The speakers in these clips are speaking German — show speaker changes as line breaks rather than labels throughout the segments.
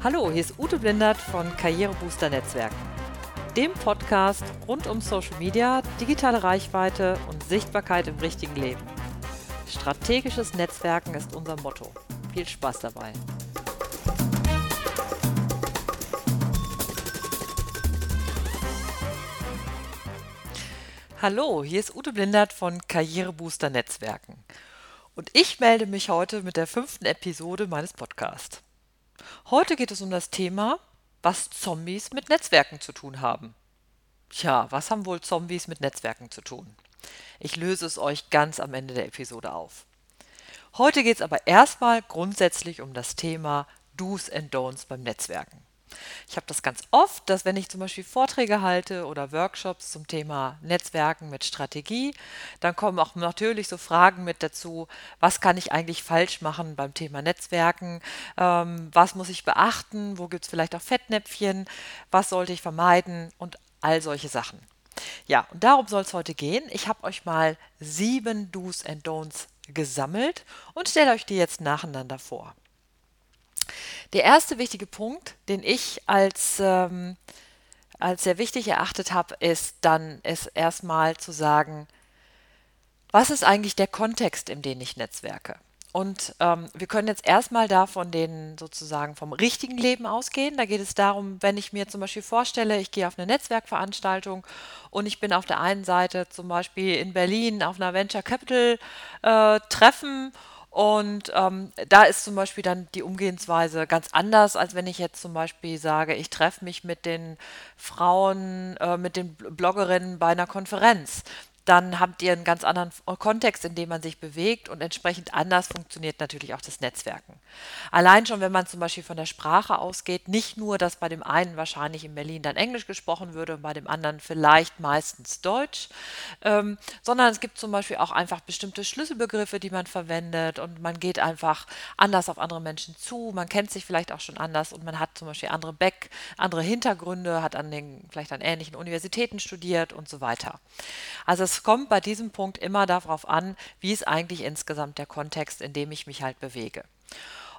Hallo, hier ist Ute Blindert von Karrierebooster Netzwerken, dem Podcast rund um Social Media, digitale Reichweite und Sichtbarkeit im richtigen Leben. Strategisches Netzwerken ist unser Motto. Viel Spaß dabei. Hallo, hier ist Ute Blindert von Karrierebooster Netzwerken. Und ich melde mich heute mit der fünften Episode meines Podcasts. Heute geht es um das Thema, was Zombies mit Netzwerken zu tun haben. Tja, was haben wohl Zombies mit Netzwerken zu tun? Ich löse es euch ganz am Ende der Episode auf. Heute geht es aber erstmal grundsätzlich um das Thema Do's and Don'ts beim Netzwerken. Ich habe das ganz oft, dass wenn ich zum Beispiel Vorträge halte oder Workshops zum Thema Netzwerken mit Strategie, dann kommen auch natürlich so Fragen mit dazu, was kann ich eigentlich falsch machen beim Thema Netzwerken, ähm, was muss ich beachten, wo gibt es vielleicht auch Fettnäpfchen, was sollte ich vermeiden und all solche Sachen. Ja, und darum soll es heute gehen. Ich habe euch mal sieben Do's and Don'ts gesammelt und stelle euch die jetzt nacheinander vor. Der erste wichtige Punkt, den ich als, ähm, als sehr wichtig erachtet habe, ist dann ist erstmal zu sagen, was ist eigentlich der Kontext, in dem ich netzwerke? Und ähm, wir können jetzt erstmal da von den sozusagen vom richtigen Leben ausgehen. Da geht es darum, wenn ich mir zum Beispiel vorstelle, ich gehe auf eine Netzwerkveranstaltung und ich bin auf der einen Seite zum Beispiel in Berlin auf einer Venture Capital äh, Treffen und ähm, da ist zum Beispiel dann die Umgehensweise ganz anders, als wenn ich jetzt zum Beispiel sage, ich treffe mich mit den Frauen, äh, mit den Bloggerinnen bei einer Konferenz dann habt ihr einen ganz anderen Kontext, in dem man sich bewegt und entsprechend anders funktioniert natürlich auch das Netzwerken. Allein schon, wenn man zum Beispiel von der Sprache ausgeht, nicht nur, dass bei dem einen wahrscheinlich in Berlin dann Englisch gesprochen würde und bei dem anderen vielleicht meistens Deutsch, ähm, sondern es gibt zum Beispiel auch einfach bestimmte Schlüsselbegriffe, die man verwendet und man geht einfach anders auf andere Menschen zu, man kennt sich vielleicht auch schon anders und man hat zum Beispiel andere Back, andere Hintergründe, hat an den vielleicht an ähnlichen Universitäten studiert und so weiter. Also es kommt bei diesem Punkt immer darauf an, wie ist eigentlich insgesamt der Kontext, in dem ich mich halt bewege.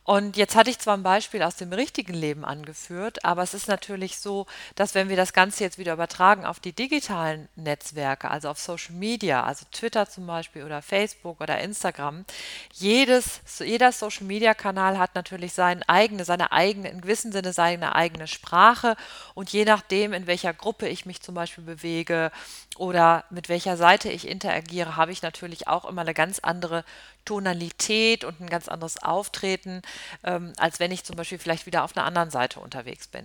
Und jetzt hatte ich zwar ein Beispiel aus dem richtigen Leben angeführt, aber es ist natürlich so, dass wenn wir das Ganze jetzt wieder übertragen auf die digitalen Netzwerke, also auf Social Media, also Twitter zum Beispiel oder Facebook oder Instagram, jedes, jeder Social Media Kanal hat natürlich seine eigene, seine eigene, in gewissem Sinne seine eigene Sprache und je nachdem, in welcher Gruppe ich mich zum Beispiel bewege oder mit welcher Seite ich interagiere, habe ich natürlich auch immer eine ganz andere Tonalität und ein ganz anderes Auftreten, ähm, als wenn ich zum Beispiel vielleicht wieder auf einer anderen Seite unterwegs bin.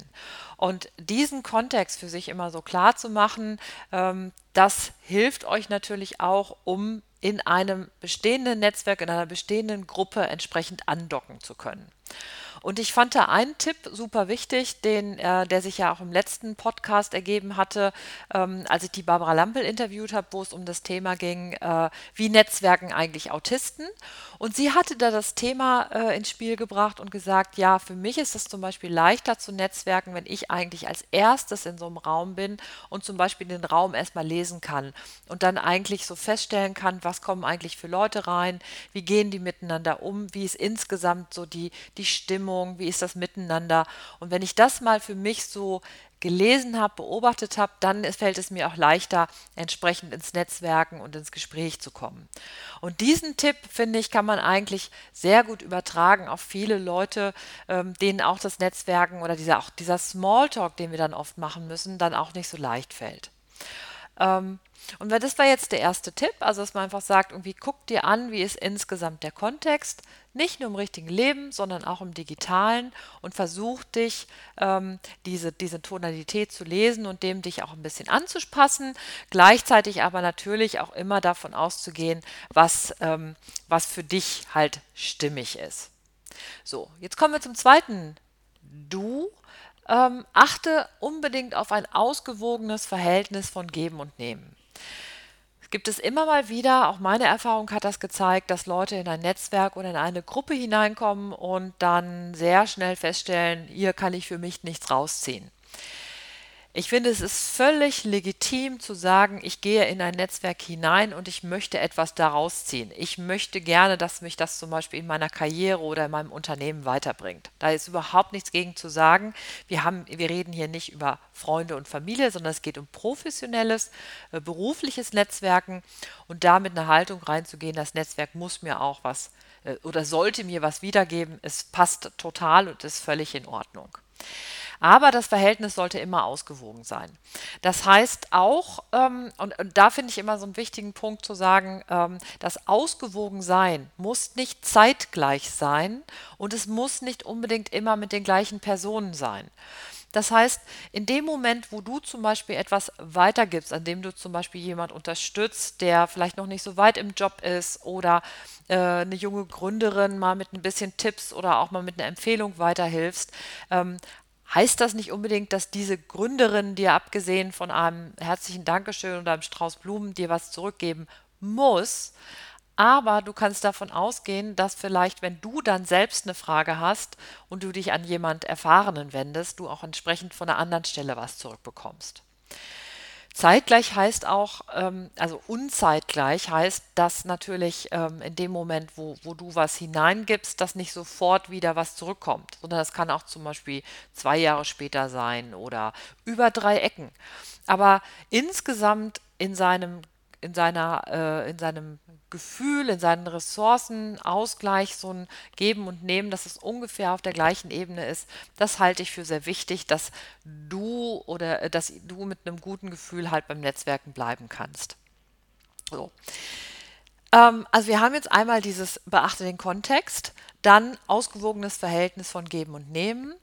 Und diesen Kontext für sich immer so klar zu machen, ähm, das hilft euch natürlich auch, um in einem bestehenden Netzwerk, in einer bestehenden Gruppe entsprechend andocken zu können. Und ich fand da einen Tipp super wichtig, den, äh, der sich ja auch im letzten Podcast ergeben hatte, ähm, als ich die Barbara Lampel interviewt habe, wo es um das Thema ging, äh, wie Netzwerken eigentlich Autisten. Und sie hatte da das Thema äh, ins Spiel gebracht und gesagt, ja, für mich ist es zum Beispiel leichter zu netzwerken, wenn ich eigentlich als erstes in so einem Raum bin und zum Beispiel den Raum erstmal lesen kann und dann eigentlich so feststellen kann, was kommen eigentlich für Leute rein, wie gehen die miteinander um, wie ist insgesamt so die, die Stimmung Stimmung, wie ist das miteinander. Und wenn ich das mal für mich so gelesen habe, beobachtet habe, dann fällt es mir auch leichter, entsprechend ins Netzwerken und ins Gespräch zu kommen. Und diesen Tipp, finde ich, kann man eigentlich sehr gut übertragen auf viele Leute, ähm, denen auch das Netzwerken oder dieser, auch dieser Smalltalk, den wir dann oft machen müssen, dann auch nicht so leicht fällt. Ähm, und das war jetzt der erste Tipp, also dass man einfach sagt, irgendwie guck dir an, wie ist insgesamt der Kontext, nicht nur im richtigen Leben, sondern auch im digitalen und versuch dich, ähm, diese, diese Tonalität zu lesen und dem dich auch ein bisschen anzupassen, gleichzeitig aber natürlich auch immer davon auszugehen, was, ähm, was für dich halt stimmig ist. So, jetzt kommen wir zum zweiten Du ähm, achte unbedingt auf ein ausgewogenes Verhältnis von Geben und Nehmen. Es gibt es immer mal wieder, auch meine Erfahrung hat das gezeigt, dass Leute in ein Netzwerk oder in eine Gruppe hineinkommen und dann sehr schnell feststellen, hier kann ich für mich nichts rausziehen. Ich finde, es ist völlig legitim zu sagen, ich gehe in ein Netzwerk hinein und ich möchte etwas daraus ziehen. Ich möchte gerne, dass mich das zum Beispiel in meiner Karriere oder in meinem Unternehmen weiterbringt. Da ist überhaupt nichts gegen zu sagen. Wir haben, wir reden hier nicht über Freunde und Familie, sondern es geht um professionelles, äh, berufliches Netzwerken und da mit einer Haltung reinzugehen, das Netzwerk muss mir auch was äh, oder sollte mir was wiedergeben. Es passt total und ist völlig in Ordnung. Aber das Verhältnis sollte immer ausgewogen sein. Das heißt auch, ähm, und, und, da finde ich immer so einen wichtigen Punkt zu sagen, ähm, das Ausgewogensein muss nicht zeitgleich sein und es muss nicht unbedingt immer mit den gleichen Personen sein. Das heißt, in dem Moment, wo du zum Beispiel etwas weitergibst, an dem du zum Beispiel jemand unterstützt, der vielleicht noch nicht so weit im Job ist oder äh, eine junge Gründerin mal mit ein bisschen Tipps oder auch mal mit einer Empfehlung weiterhilfst, ähm, heißt das nicht unbedingt, dass diese Gründerin dir abgesehen von einem herzlichen Dankeschön oder einem Strauß Blumen dir was zurückgeben muss. Aber du kannst davon ausgehen, dass vielleicht, wenn du dann selbst eine Frage hast und du dich an jemand Erfahrenen wendest, du auch entsprechend von einer anderen Stelle was zurückbekommst. Zeitgleich heißt auch, ähm, also unzeitgleich heißt, dass natürlich ähm, in dem Moment, wo, wo du was hineingibst, dass nicht sofort wieder was zurückkommt, sondern das kann auch zum Beispiel zwei Jahre später sein oder über drei Ecken. Aber insgesamt in seinem in seiner, äh, in seinem Gefühl, in seinen Ressourcen, Ausgleich, so ein Geben und Nehmen, dass es ungefähr auf der gleichen Ebene ist, das halte ich für sehr wichtig, dass du oder äh, dass du mit einem guten Gefühl halt beim Netzwerken bleiben kannst. So. Ähm, also wir haben jetzt einmal dieses beachte den Kontext, dann ausgewogenes Verhältnis von Geben und Nehmen,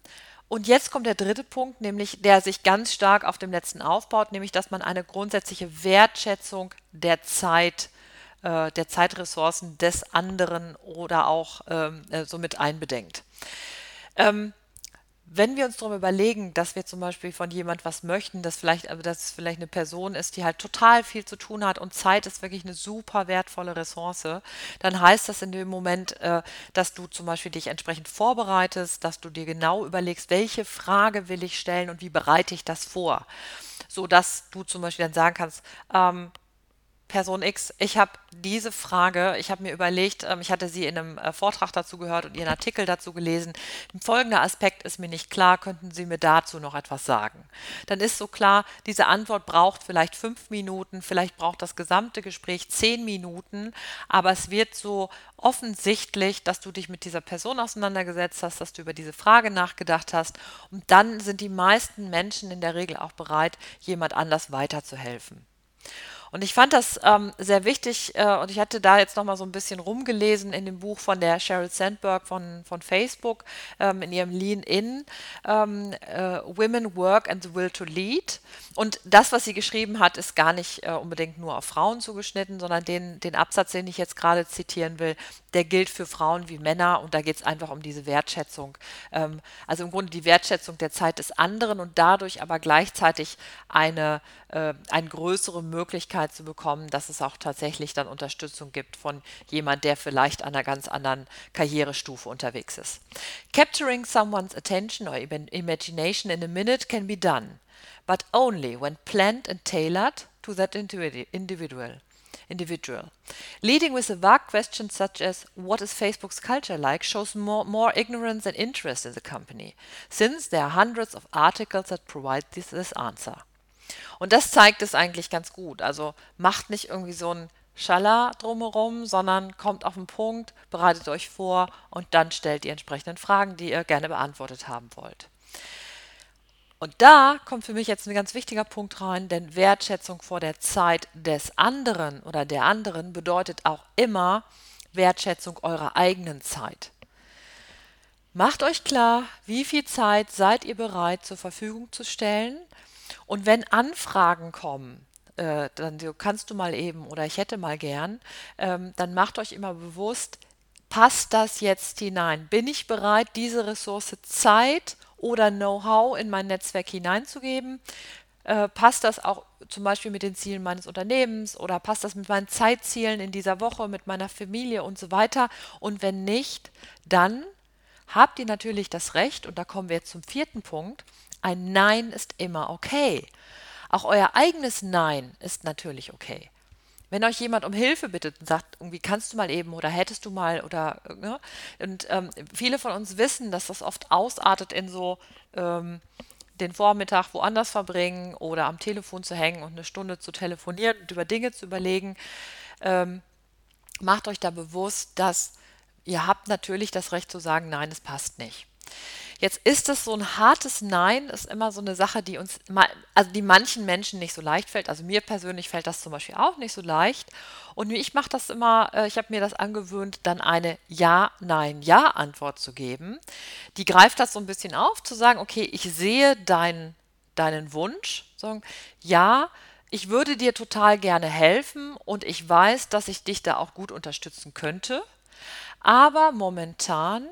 und jetzt kommt der dritte Punkt, nämlich der sich ganz stark auf dem letzten aufbaut, nämlich dass man eine grundsätzliche Wertschätzung der Zeit, äh, der Zeitressourcen des anderen oder auch ähm, äh, somit einbedenkt. Ähm, wenn wir uns darum überlegen, dass wir zum Beispiel von jemand was möchten, dass vielleicht, also dass es vielleicht eine Person ist, die halt total viel zu tun hat und Zeit ist wirklich eine super wertvolle Ressource, dann heißt das in dem Moment, äh, dass du zum Beispiel dich entsprechend vorbereitest, dass du dir genau überlegst, welche Frage will ich stellen und wie bereite ich das vor, so dass du zum Beispiel dann sagen kannst, ähm, Person X, ich habe diese Frage, ich habe mir überlegt, ähm, ich hatte sie in einem äh, Vortrag dazu gehört und ihren Artikel dazu gelesen. Folgender Aspekt ist mir nicht klar, könnten Sie mir dazu noch etwas sagen? Dann ist so klar, diese Antwort braucht vielleicht fünf Minuten, vielleicht braucht das gesamte Gespräch zehn Minuten, aber es wird so offensichtlich, dass du dich mit dieser Person auseinandergesetzt hast, dass du über diese Frage nachgedacht hast und dann sind die meisten Menschen in der Regel auch bereit, jemand anders weiterzuhelfen. Und ich fand das ähm, sehr wichtig äh, und ich hatte da jetzt nochmal so ein bisschen rumgelesen in dem Buch von der Sheryl Sandberg von, von Facebook ähm, in ihrem Lean-In, ähm, äh, Women Work and the Will to Lead. Und das, was sie geschrieben hat, ist gar nicht äh, unbedingt nur auf Frauen zugeschnitten, sondern den, den Absatz, den ich jetzt gerade zitieren will, der gilt für Frauen wie Männer und da geht es einfach um diese Wertschätzung. Ähm, also im Grunde die Wertschätzung der Zeit des anderen und dadurch aber gleichzeitig eine, äh, eine größere Möglichkeit, Sicherheit zu bekommen, dass es auch tatsächlich dann Unterstützung gibt von jemand, der vielleicht an einer ganz anderen Karrierestufe unterwegs ist. Capturing someone's attention or imagination in a minute can be done, but only when planned and tailored to that individual. Individual. Leading with a vague question such as what is Facebook's culture like shows more, more ignorance than interest in the company, since there are hundreds of articles that provide this, this answer. Und das zeigt es eigentlich ganz gut. Also macht nicht irgendwie so ein Schala drumherum, sondern kommt auf den Punkt, bereitet euch vor und dann stellt die entsprechenden Fragen, die ihr gerne beantwortet haben wollt. Und da kommt für mich jetzt ein ganz wichtiger Punkt rein, denn Wertschätzung vor der Zeit des anderen oder der anderen bedeutet auch immer Wertschätzung eurer eigenen Zeit. Macht euch klar, wie viel Zeit seid ihr bereit zur Verfügung zu stellen und wenn Anfragen kommen, äh, dann so, kannst du mal eben oder ich hätte mal gern, ähm, dann macht euch immer bewusst, passt das jetzt hinein? Bin ich bereit, diese Ressource Zeit oder Know-how in mein Netzwerk hineinzugeben? Äh, passt das auch zum Beispiel mit den Zielen meines Unternehmens oder passt das mit meinen Zeitzielen in dieser Woche, mit meiner Familie und so weiter? Und wenn nicht, dann habt ihr natürlich das Recht, und da kommen wir jetzt zum vierten Punkt, Ein Nein ist immer okay. Auch euer eigenes Nein ist natürlich okay. Wenn euch jemand um Hilfe bittet und sagt, irgendwie kannst du mal eben oder hättest du mal oder ne? und ähm, viele von uns wissen, dass das oft ausartet in so ähm, den Vormittag woanders verbringen oder am Telefon zu hängen und eine Stunde zu telefonieren und über Dinge zu überlegen. Ähm, macht euch da bewusst, dass ihr habt natürlich das Recht zu sagen, nein, es passt nicht. Jetzt ist es so ein hartes Nein, ist immer so eine Sache, die uns, also die manchen Menschen nicht so leicht fällt. Also mir persönlich fällt das zum Beispiel auch nicht so leicht. Und ich mache das immer, äh, ich habe mir das angewöhnt, dann eine Ja, Nein, Ja-Antwort zu geben. Die greift das so ein bisschen auf, zu sagen, okay, ich sehe dein, deinen Wunsch, sagen, ja, ich würde dir total gerne helfen und ich weiß, dass ich dich da auch gut unterstützen könnte. Aber momentan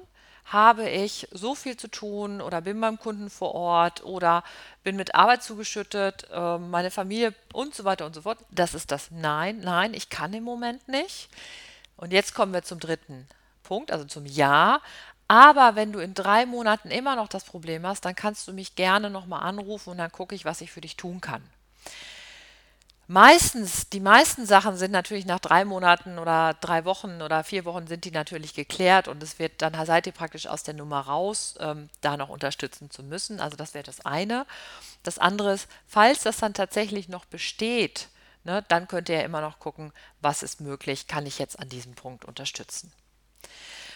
habe ich so viel zu tun oder bin beim Kunden vor Ort oder bin mit Arbeit zugeschüttet, äh, meine Familie und so weiter und so fort. Das ist das Nein, nein, ich kann im Moment nicht. Und jetzt kommen wir zum dritten Punkt, also zum Ja. Aber wenn du in drei Monaten immer noch das Problem hast, dann kannst du mich gerne nochmal anrufen und dann gucke ich, was ich für dich tun kann. Meistens, die meisten Sachen sind natürlich nach drei Monaten oder drei Wochen oder vier Wochen sind die natürlich geklärt und es wird dann seid ihr praktisch aus der Nummer raus, ähm, da noch unterstützen zu müssen. Also das wäre das eine. Das andere ist, falls das dann tatsächlich noch besteht, ne, dann könnt ihr ja immer noch gucken, was ist möglich, kann ich jetzt an diesem Punkt unterstützen.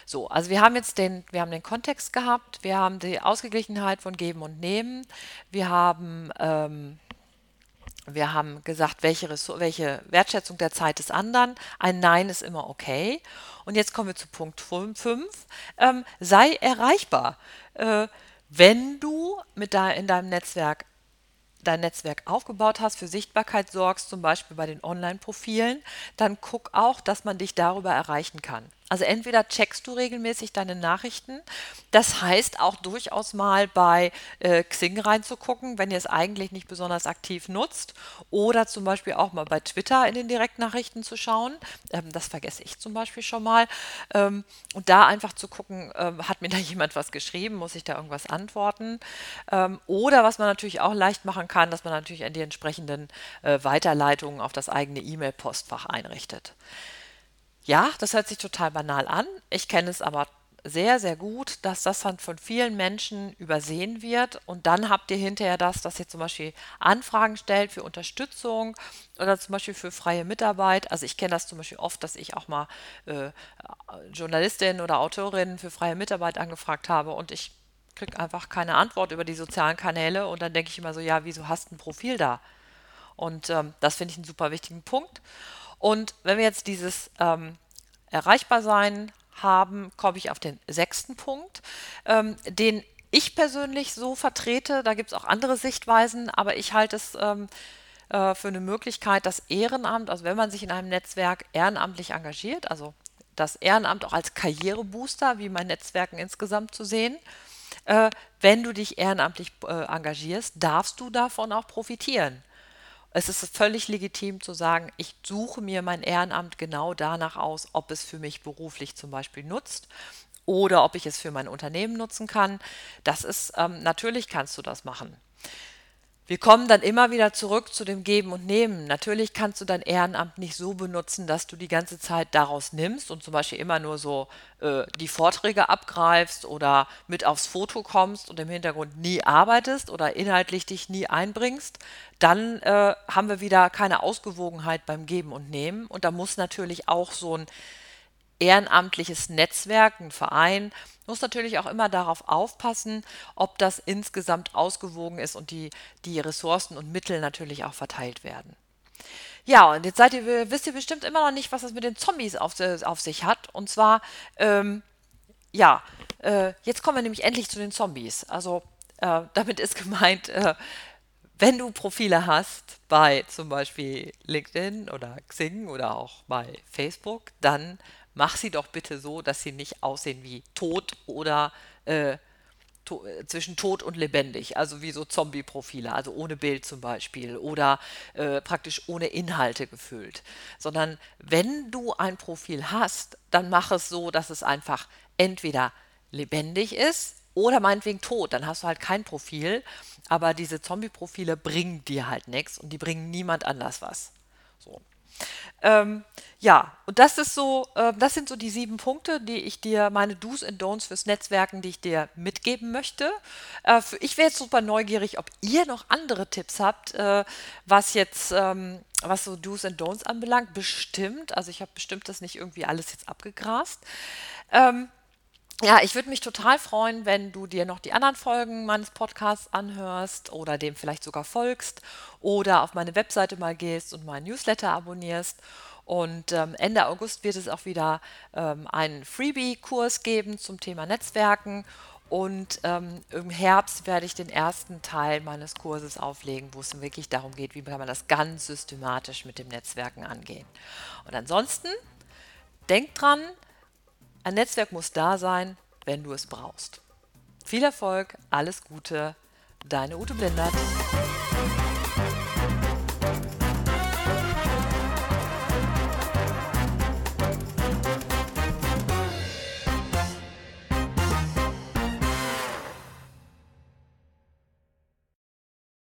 So, also wir haben jetzt den, wir haben den Kontext gehabt, wir haben die Ausgeglichenheit von Geben und Nehmen, wir haben ähm, wir haben gesagt, welche, welche, Wertschätzung der Zeit des anderen. Ein Nein ist immer okay. Und jetzt kommen wir zu Punkt 5. Ähm, sei erreichbar. Äh, wenn du mit da in deinem Netzwerk dein Netzwerk aufgebaut hast, für Sichtbarkeit sorgst, zum Beispiel bei den Online-Profilen, dann guck auch, dass man dich darüber erreichen kann. Also entweder checkst du regelmäßig deine Nachrichten, das heißt auch durchaus mal bei äh, Xing reinzugucken, wenn ihr es eigentlich nicht besonders aktiv nutzt, oder zum Beispiel auch mal bei Twitter in den Direktnachrichten zu schauen. Ähm, das vergesse ich zum Beispiel schon mal. Ähm, und da einfach zu gucken, ähm, hat mir da jemand was geschrieben, muss ich da irgendwas antworten? Ähm, oder was man natürlich auch leicht machen kann, dass man natürlich die entsprechenden äh, Weiterleitungen auf das eigene E-Mail-Postfach einrichtet. Ja, das hört sich total banal an. Ich kenne es aber sehr, sehr gut, dass das dann von vielen Menschen übersehen wird. Und dann habt ihr hinterher das, dass ihr zum Beispiel Anfragen stellt für Unterstützung oder zum Beispiel für freie Mitarbeit. Also ich kenne das zum Beispiel oft, dass ich auch mal äh, Journalistin oder Autorin für freie Mitarbeit angefragt habe und ich kriege einfach keine Antwort über die sozialen Kanäle und dann denke ich immer so, ja, wieso hast du ein Profil da? Und ähm, das finde ich einen super wichtigen Punkt. Und wenn wir jetzt dieses ähm, Erreichbarsein haben, komme ich auf den sechsten Punkt, ähm, den ich persönlich so vertrete. Da gibt es auch andere Sichtweisen, aber ich halte es ähm, äh, für eine Möglichkeit, das Ehrenamt, also wenn man sich in einem Netzwerk ehrenamtlich engagiert, also das Ehrenamt auch als Karrierebooster, wie mein Netzwerken insgesamt zu sehen. Äh, wenn du dich ehrenamtlich äh, engagierst, darfst du davon auch profitieren. Es ist völlig legitim zu sagen, ich suche mir mein Ehrenamt genau danach aus, ob es für mich beruflich zum Beispiel nutzt oder ob ich es für mein Unternehmen nutzen kann. Das ist ähm, natürlich kannst du das machen. Wir kommen dann immer wieder zurück zu dem Geben und Nehmen. Natürlich kannst du dein Ehrenamt nicht so benutzen, dass du die ganze Zeit daraus nimmst und zum Beispiel immer nur so äh, die Vorträge abgreifst oder mit aufs Foto kommst und im Hintergrund nie arbeitest oder inhaltlich dich nie einbringst. Dann äh, haben wir wieder keine Ausgewogenheit beim Geben und Nehmen. Und da muss natürlich auch so ein ehrenamtliches Netzwerk, ein Verein, muss natürlich auch immer darauf aufpassen, ob das insgesamt ausgewogen ist und die, die Ressourcen und Mittel natürlich auch verteilt werden. Ja, und jetzt seid ihr, wisst ihr bestimmt immer noch nicht, was es mit den Zombies auf, auf sich hat. Und zwar, ähm, ja, äh, jetzt kommen wir nämlich endlich zu den Zombies. Also äh, damit ist gemeint, äh, wenn du Profile hast bei zum Beispiel LinkedIn oder Xing oder auch bei Facebook, dann mach sie doch bitte so, dass sie nicht aussehen wie tot oder äh, to äh, zwischen tot und lebendig, also wie so Zombie-Profile, also ohne Bild zum Beispiel oder äh, praktisch ohne Inhalte gefüllt, sondern wenn du ein Profil hast, dann mach es so, dass es einfach entweder lebendig ist, Oder meinetwegen tot, dann hast du halt kein Profil, aber diese Zombie-Profile bringen dir halt nichts und die bringen niemand anders was. So. Ähm, ja, und das ist so, äh, das sind so die sieben Punkte, die ich dir, meine Do's und Don'ts fürs Netzwerken, die ich dir mitgeben möchte. Äh, für, ich wäre jetzt super neugierig, ob ihr noch andere Tipps habt, äh, was jetzt, ähm, was so Do's und Don'ts anbelangt. Bestimmt, also ich habe bestimmt das nicht irgendwie alles jetzt abgegrast. Ähm, ja, ich würde mich total freuen, wenn du dir noch die anderen Folgen meines Podcasts anhörst oder dem vielleicht sogar folgst oder auf meine Webseite mal gehst und meinen Newsletter abonnierst. Und ähm, Ende August wird es auch wieder ähm, einen Freebie-Kurs geben zum Thema Netzwerken. Und ähm, im Herbst werde ich den ersten Teil meines Kurses auflegen, wo es wirklich darum geht, wie kann man das ganz systematisch mit dem Netzwerken angehen. Und ansonsten, denk dran, ein Netzwerk muss da sein, wenn du es brauchst. Viel Erfolg, alles Gute, deine Ute Blindert.